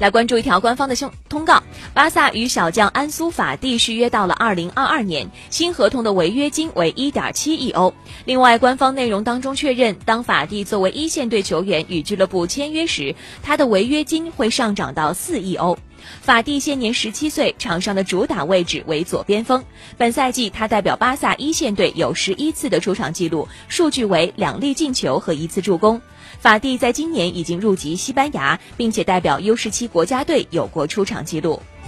来关注一条官方的通通告：巴萨与小将安苏法蒂续约到了二零二二年，新合同的违约金为一点七亿欧。另外，官方内容当中确认，当法蒂作为一线队球员与俱乐部签约时，他的违约金会上涨到四亿欧。法蒂现年十七岁，场上的主打位置为左边锋。本赛季他代表巴萨一线队有十一次的出场记录，数据为两粒进球和一次助攻。法蒂在今年已经入籍西班牙，并且代表 U 十七国家队有过出场记录。